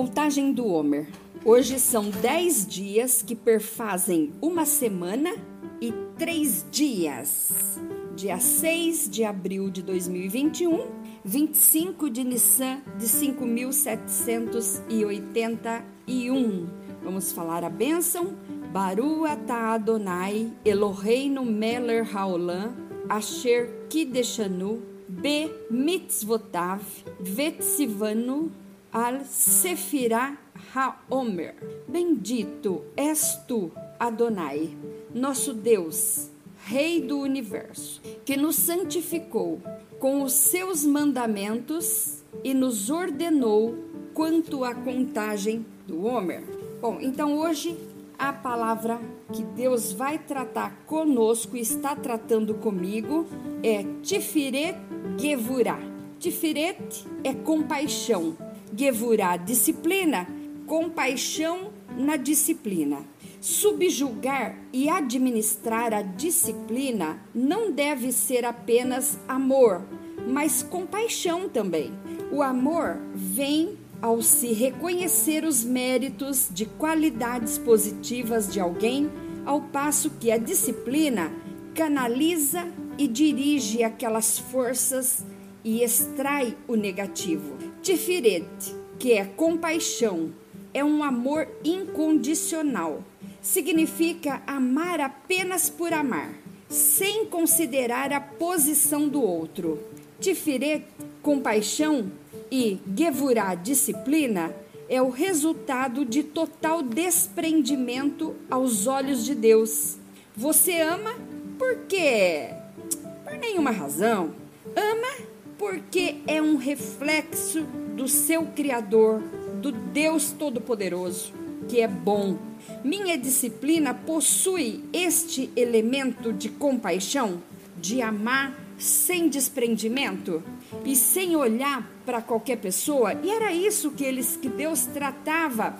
Contagem do Homer. Hoje são 10 dias que perfazem uma semana e 3 dias. Dia 6 de abril de 2021, 25 de Nissan de 5781. Vamos falar a bênção. Baru atah Adonai, Eloheinu Meller Haolam, Asher Kideshanu, Be Mitzvotav, Vetsivanu, Al Sefirah HaOmer. Bendito és tu, Adonai, nosso Deus, Rei do universo, que nos santificou com os seus mandamentos e nos ordenou quanto à contagem do Homer. Bom, então hoje a palavra que Deus vai tratar conosco e está tratando comigo é Tifiret Gevurah. Tifiret é compaixão. Gevurah, disciplina. Compaixão na disciplina. Subjugar e administrar a disciplina não deve ser apenas amor, mas compaixão também. O amor vem ao se reconhecer os méritos de qualidades positivas de alguém, ao passo que a disciplina canaliza e dirige aquelas forças e extrai o negativo. Tifiret, que é compaixão, é um amor incondicional. Significa amar apenas por amar, sem considerar a posição do outro. Tifiret, compaixão, e Gevurah, disciplina, é o resultado de total desprendimento aos olhos de Deus. Você ama porque por nenhuma razão. Ama porque é um reflexo do seu Criador, do Deus Todo-Poderoso, que é bom. Minha disciplina possui este elemento de compaixão, de amar sem desprendimento e sem olhar para qualquer pessoa. E era isso que eles que Deus tratava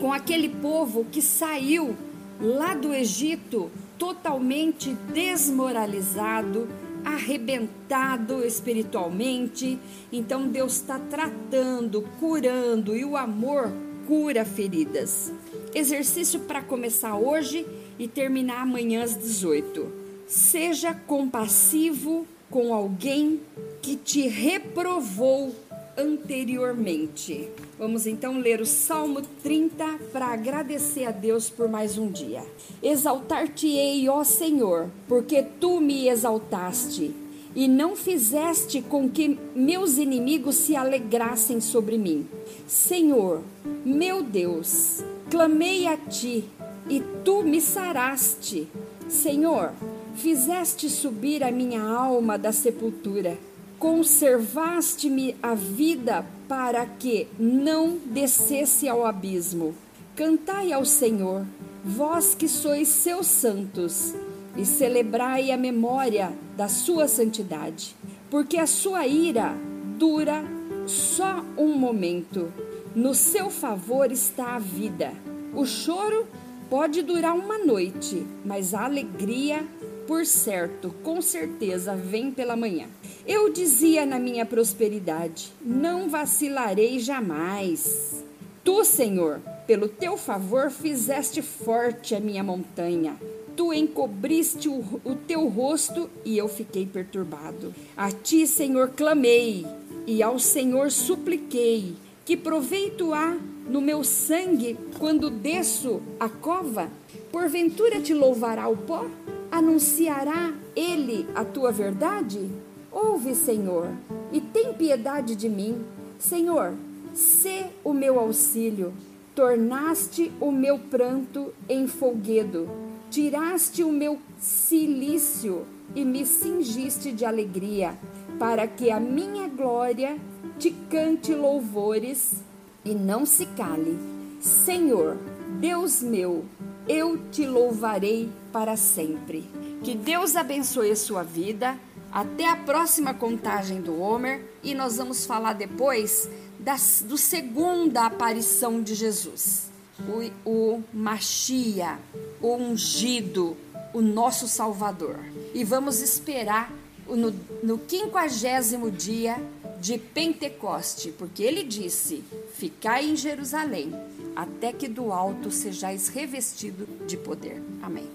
com aquele povo que saiu lá do Egito totalmente desmoralizado, arrebentado espiritualmente. Então Deus está tratando, curando e o amor cura feridas. Exercício para começar hoje e terminar amanhã às 18. Seja compassivo com alguém que te reprovou anteriormente. Vamos então ler o Salmo 30 para agradecer a Deus por mais um dia. Exaltar-te-ei, ó Senhor, porque tu me exaltaste e não fizeste com que meus inimigos se alegrassem sobre mim. Senhor, meu Deus, clamei a ti e tu me saraste. Senhor, Fizeste subir a minha alma da sepultura, conservaste-me a vida para que não descesse ao abismo. Cantai ao Senhor, vós que sois seus santos, e celebrai a memória da sua santidade, porque a sua ira dura só um momento. No seu favor está a vida. O choro pode durar uma noite, mas a alegria por certo, com certeza vem pela manhã. Eu dizia na minha prosperidade: não vacilarei jamais. Tu, Senhor, pelo teu favor fizeste forte a minha montanha. Tu encobriste o, o teu rosto e eu fiquei perturbado. A ti, Senhor, clamei e ao Senhor supliquei. Que proveito há no meu sangue quando desço a cova? Porventura te louvará o pó? Anunciará ele a tua verdade? Ouve, Senhor, e tem piedade de mim. Senhor, sê o meu auxílio. Tornaste o meu pranto em folguedo. Tiraste o meu cilício e me cingiste de alegria, para que a minha glória te cante louvores e não se cale. Senhor, Deus meu, eu te louvarei para sempre. Que Deus abençoe a sua vida. Até a próxima contagem do Homer e nós vamos falar depois das, do segunda aparição de Jesus. O, o Machia, o ungido, o nosso Salvador. E vamos esperar no, no quinquagésimo dia de Pentecoste, porque ele disse: Ficai em Jerusalém, até que do alto sejais revestido de poder. Amém.